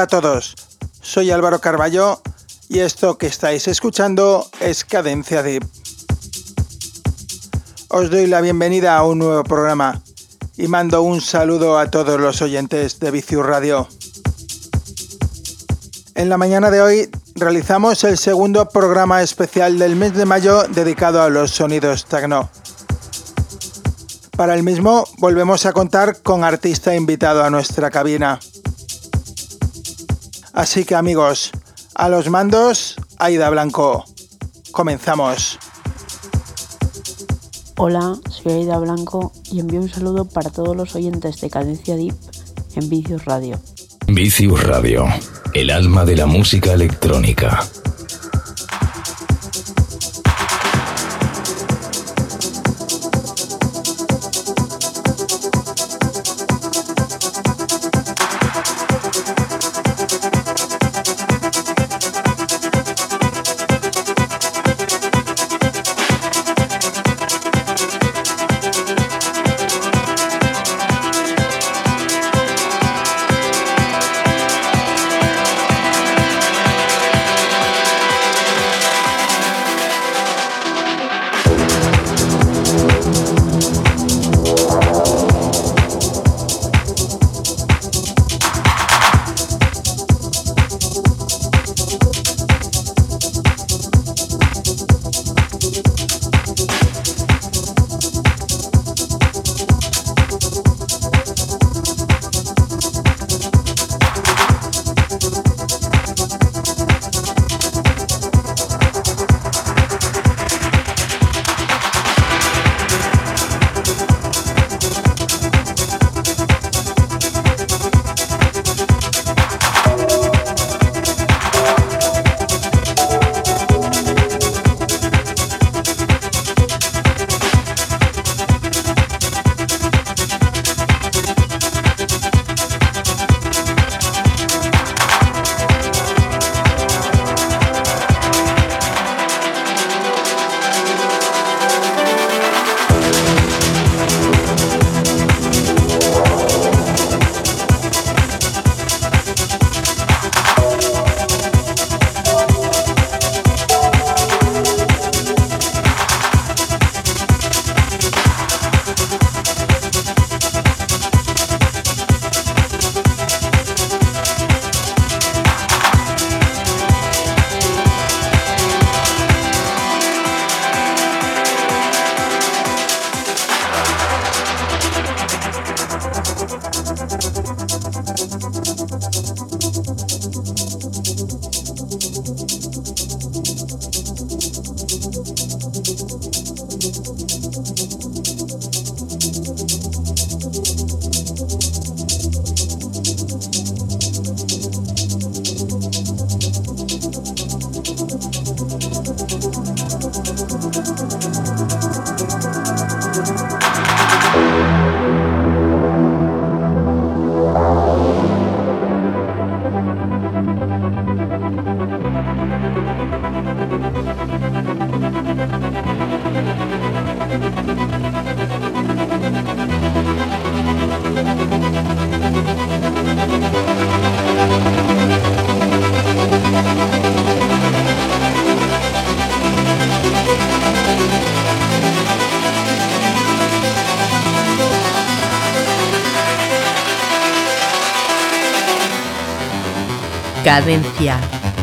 Hola a todos, soy Álvaro Carballo y esto que estáis escuchando es Cadencia Deep. Os doy la bienvenida a un nuevo programa y mando un saludo a todos los oyentes de Vicius Radio. En la mañana de hoy realizamos el segundo programa especial del mes de mayo dedicado a los sonidos techno. Para el mismo volvemos a contar con artista invitado a nuestra cabina. Así que amigos, a los mandos, Aida Blanco. Comenzamos. Hola, soy Aida Blanco y envío un saludo para todos los oyentes de Cadencia Deep en Vicius Radio. Vicius Radio, el alma de la música electrónica.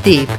Tip.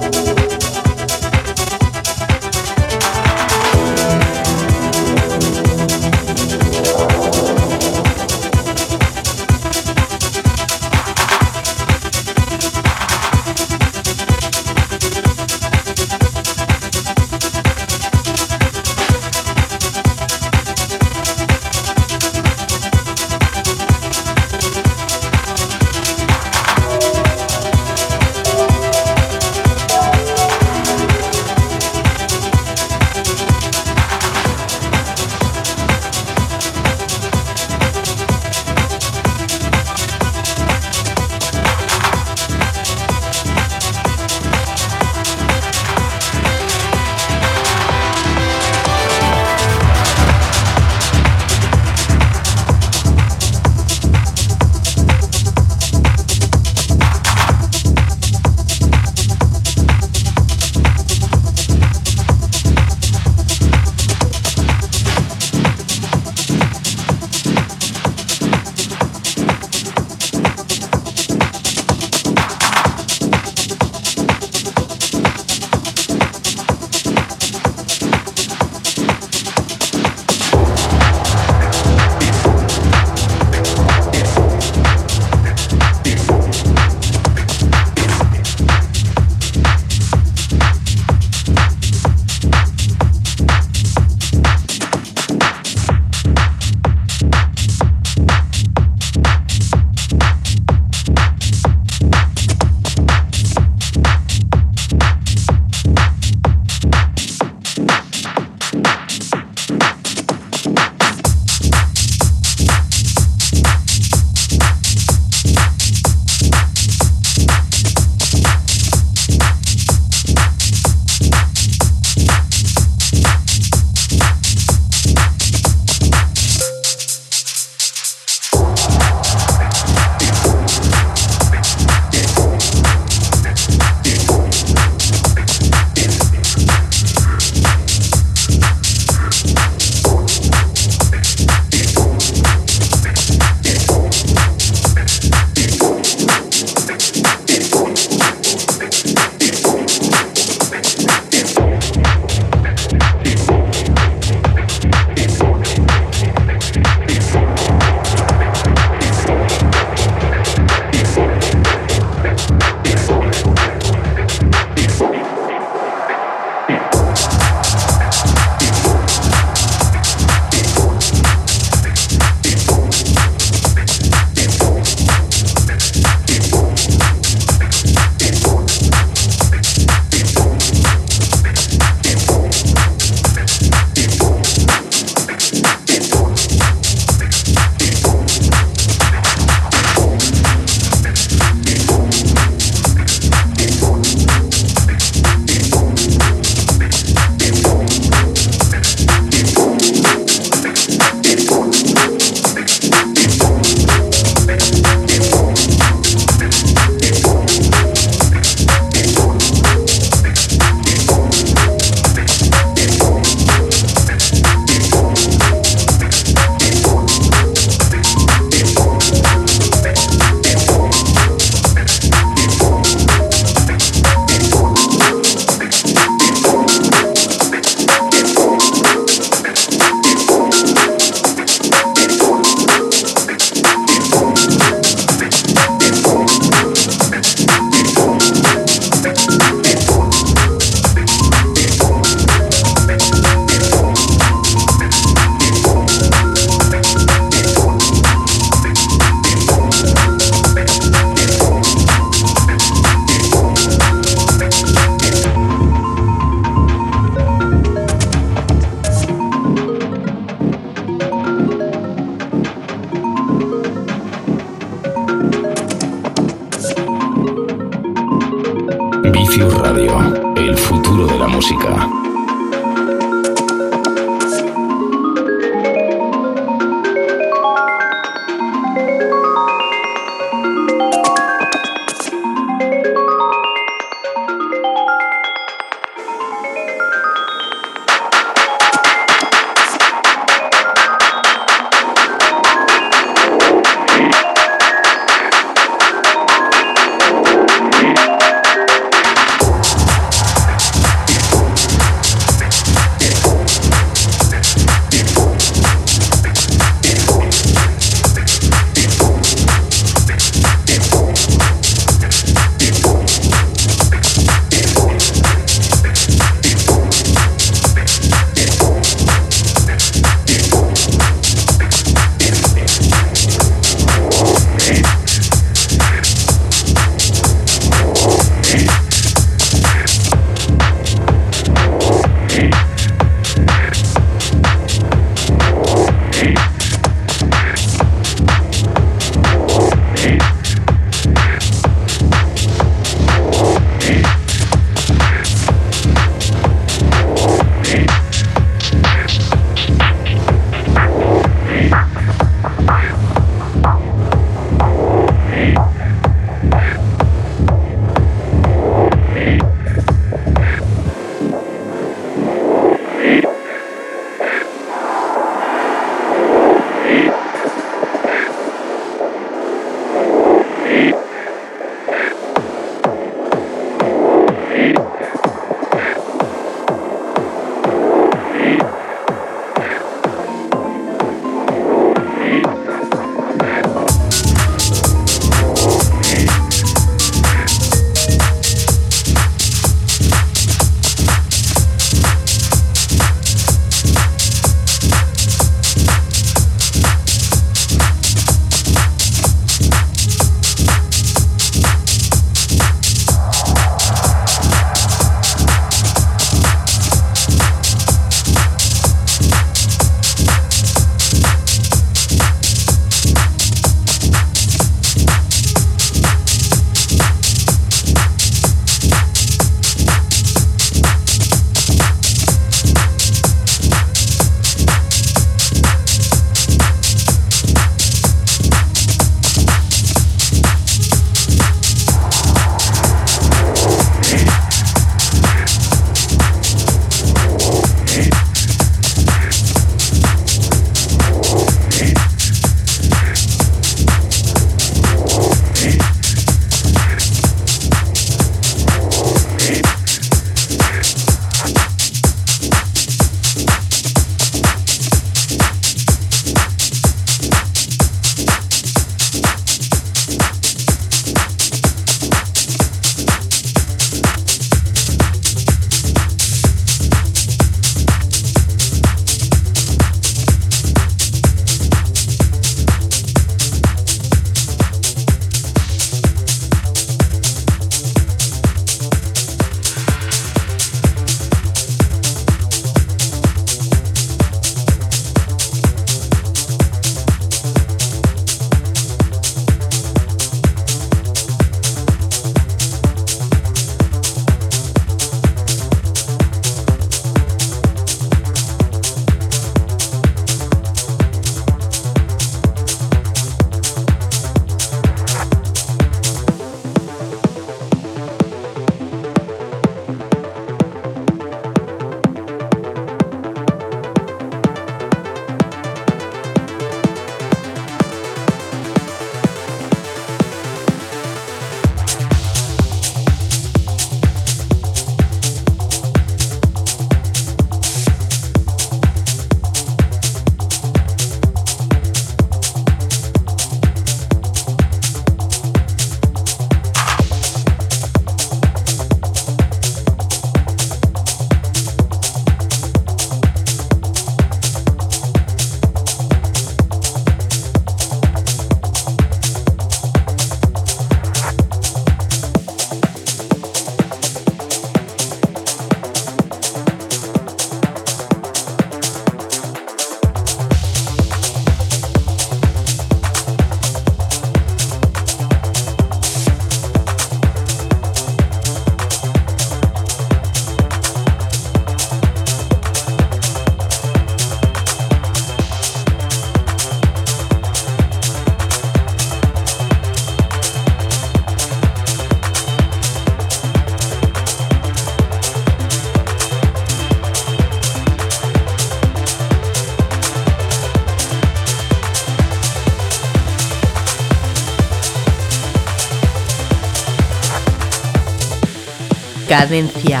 Cadencia.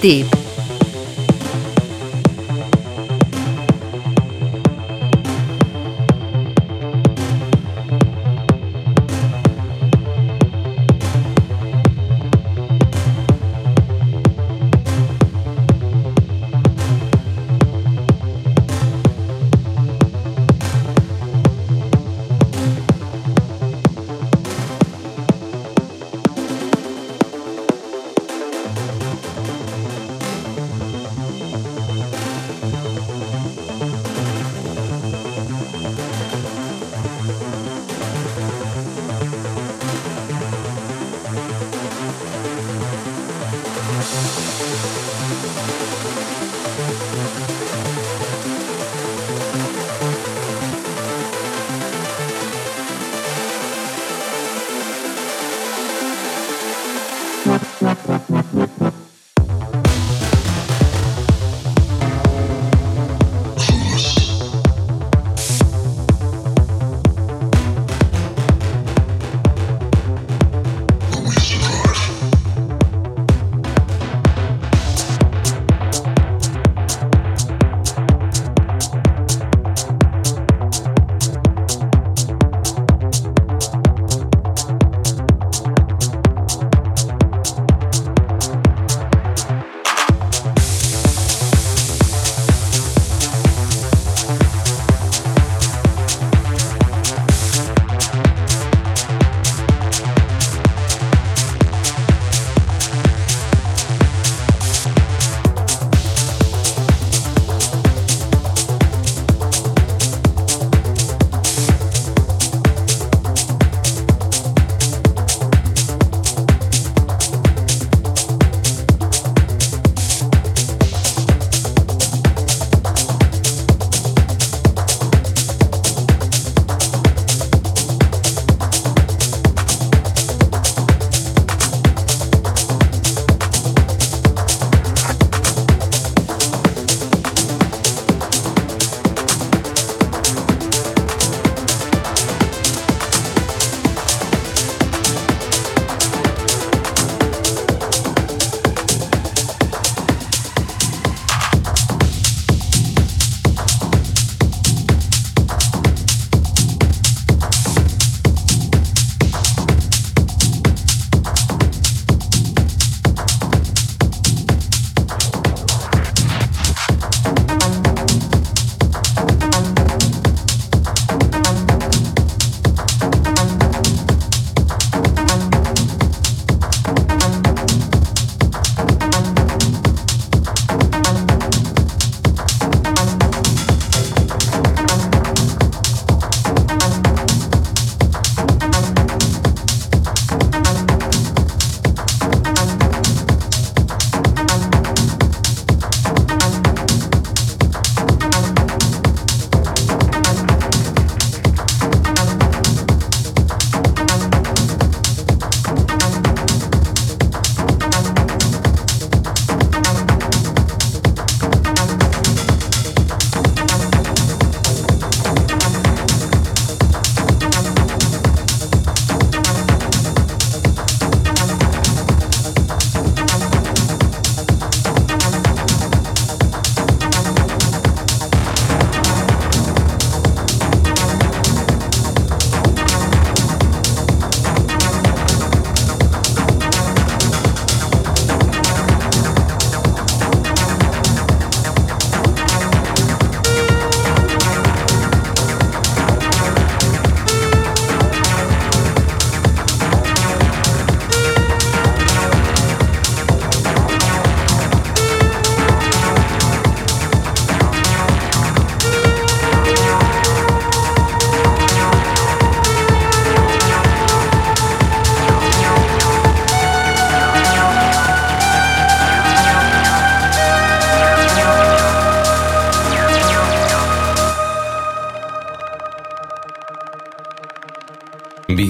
Tip.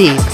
Tip.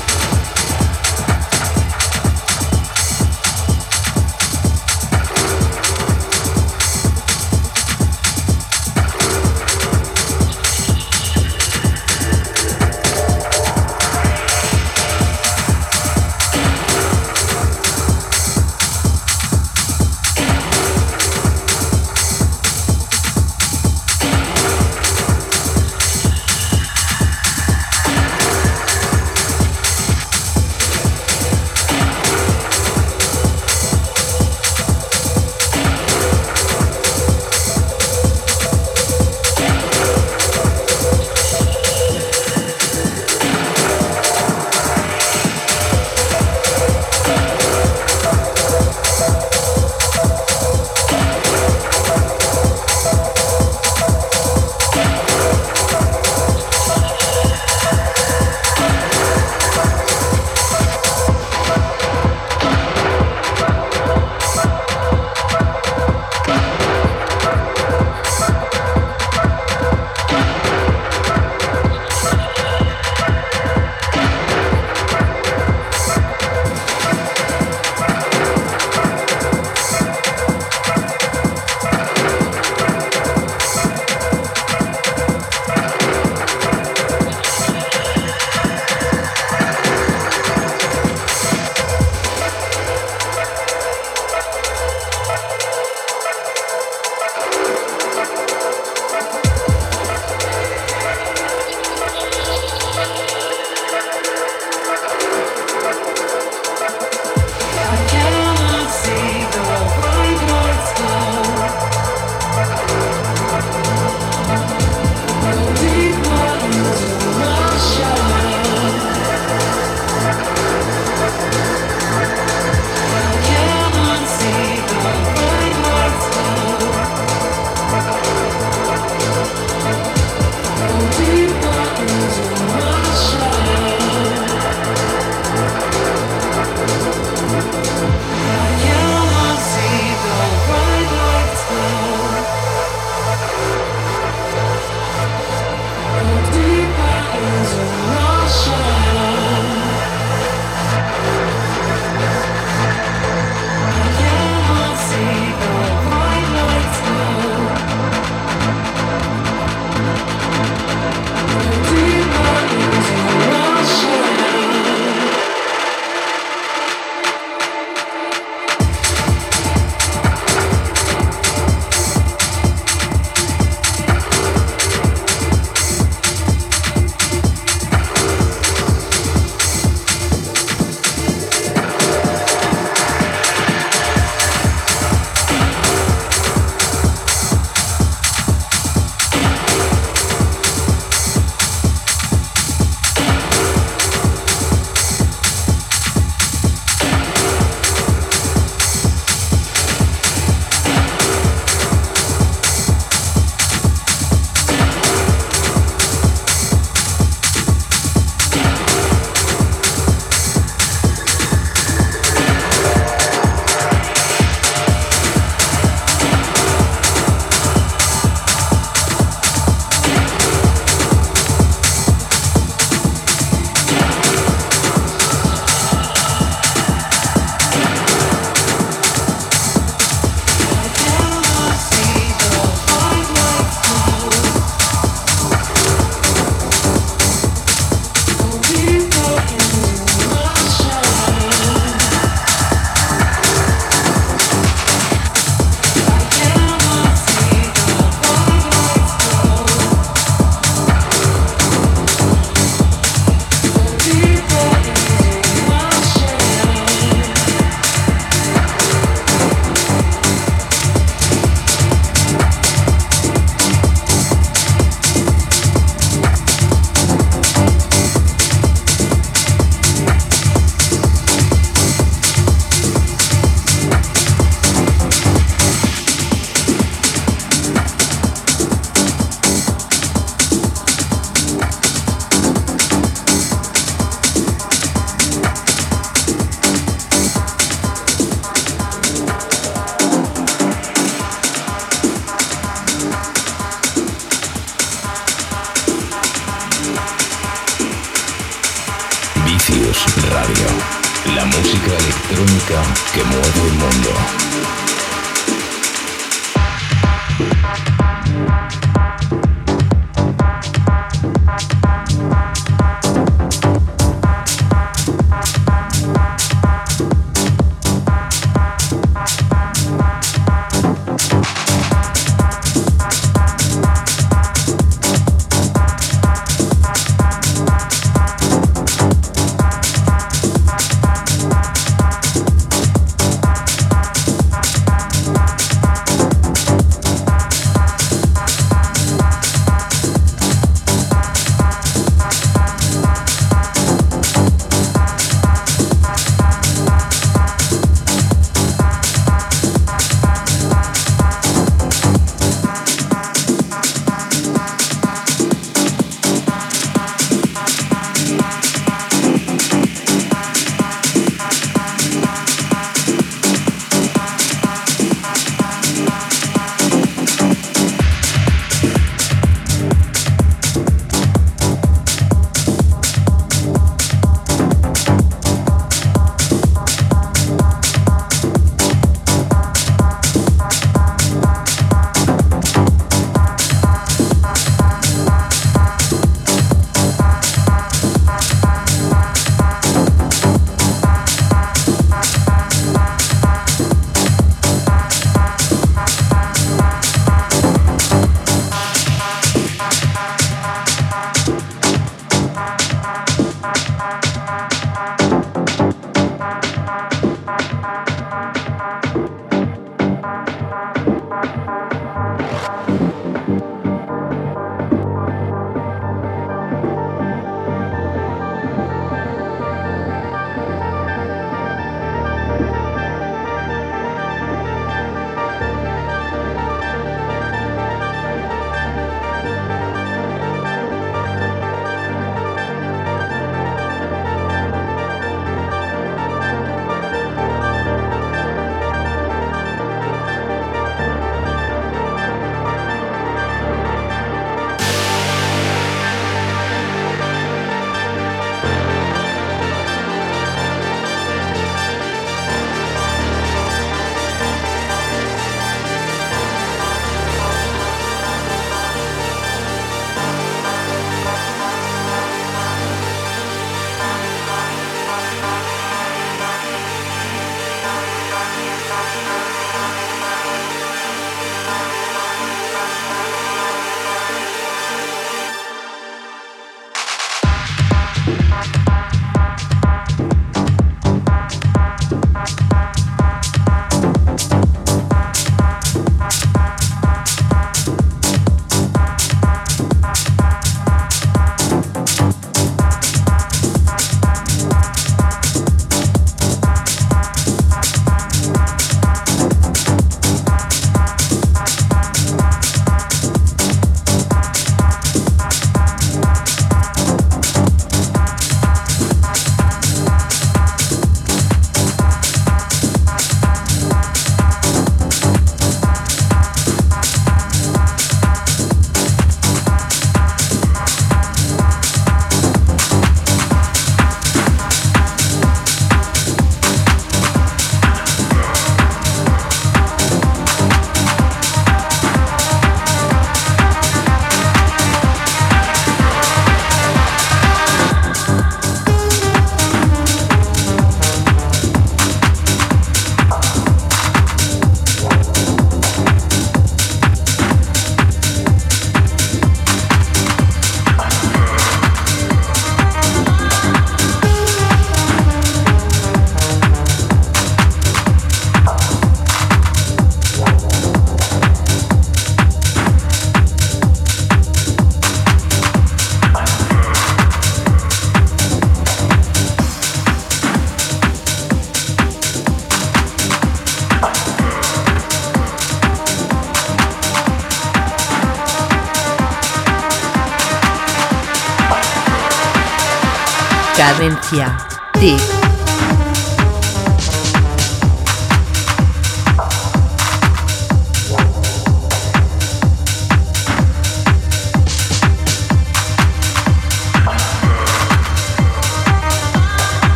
Cadencia. Tip.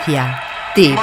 Cadencia. Tip.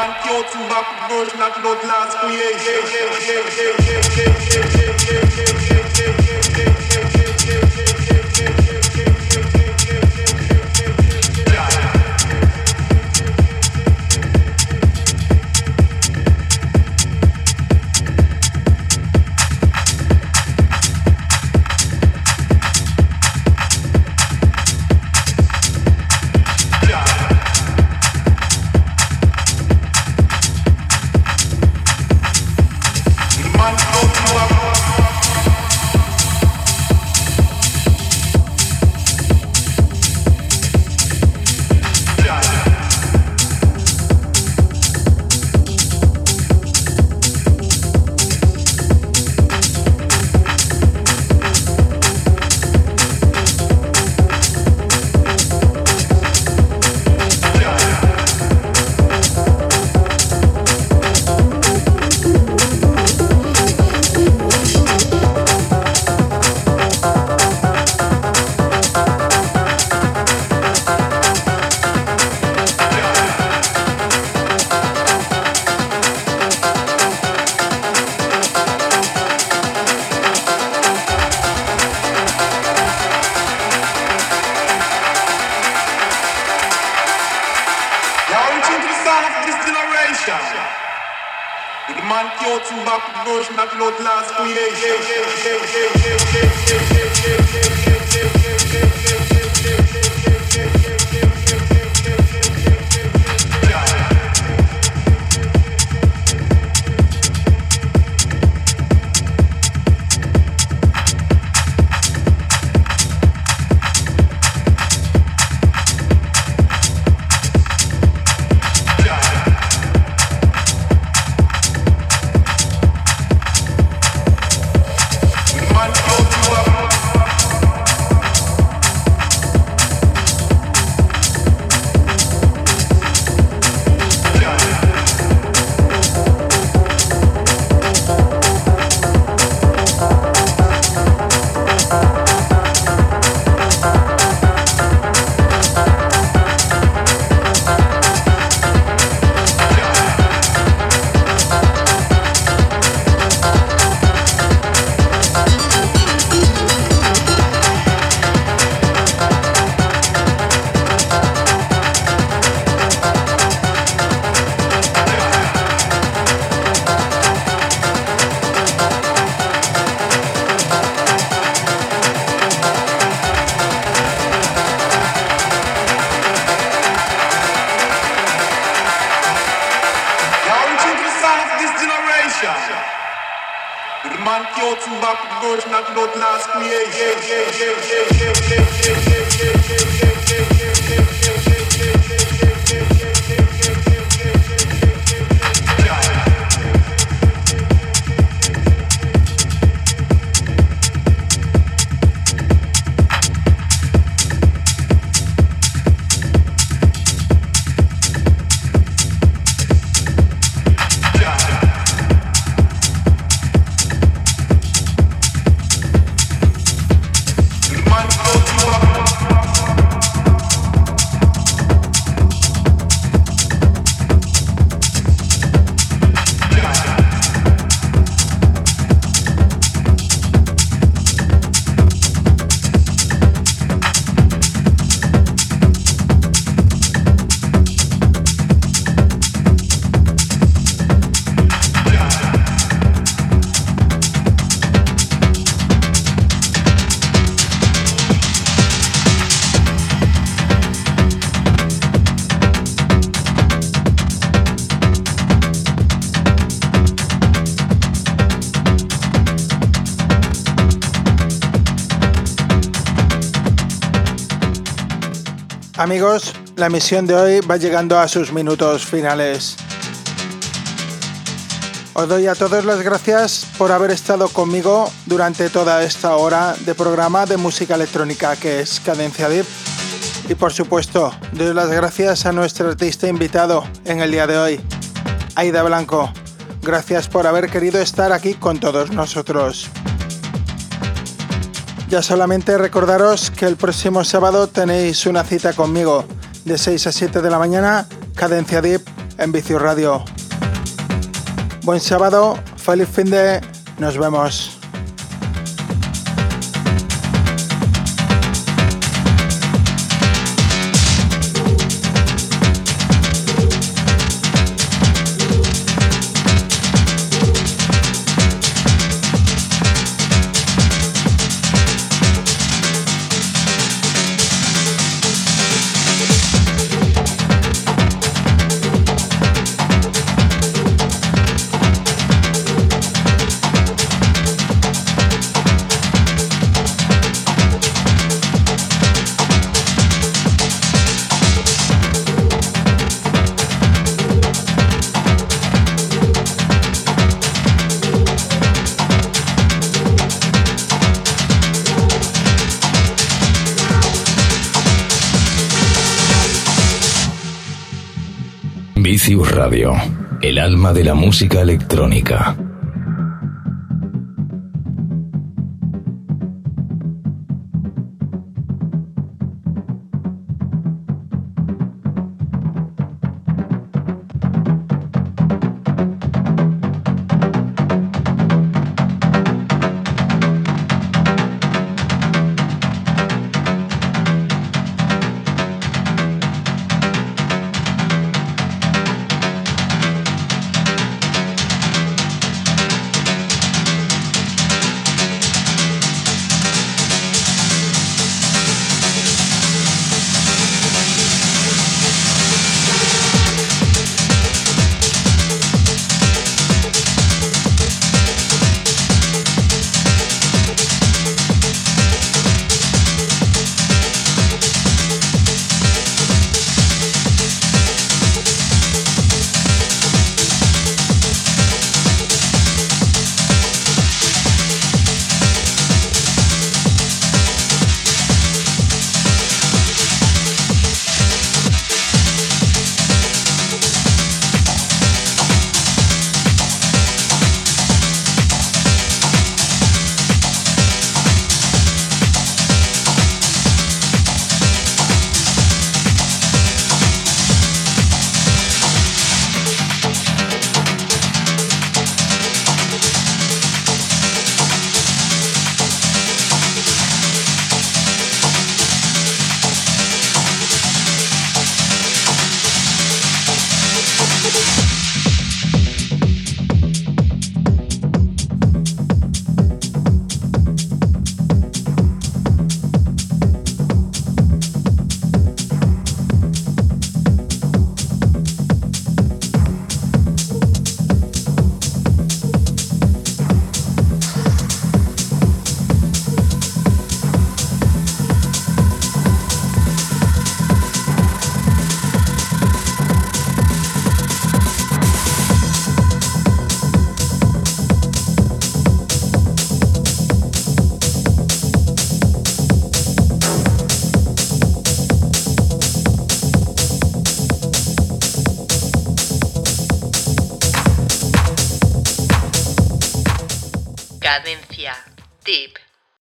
Amigos, la emisión de hoy va llegando a sus minutos finales. Os doy a todos las gracias por haber estado conmigo durante toda esta hora de programa de música electrónica que es Cadencia Deep. Y por supuesto, doy las gracias a nuestro artista invitado en el día de hoy, Aida Blanco. Gracias por haber querido estar aquí con todos nosotros. Ya solamente recordaros que el próximo sábado tenéis una cita conmigo de 6 a 7 de la mañana Cadencia Deep en Vicio Radio. Buen sábado, feliz fin de... Nos vemos. El alma de la música electrónica.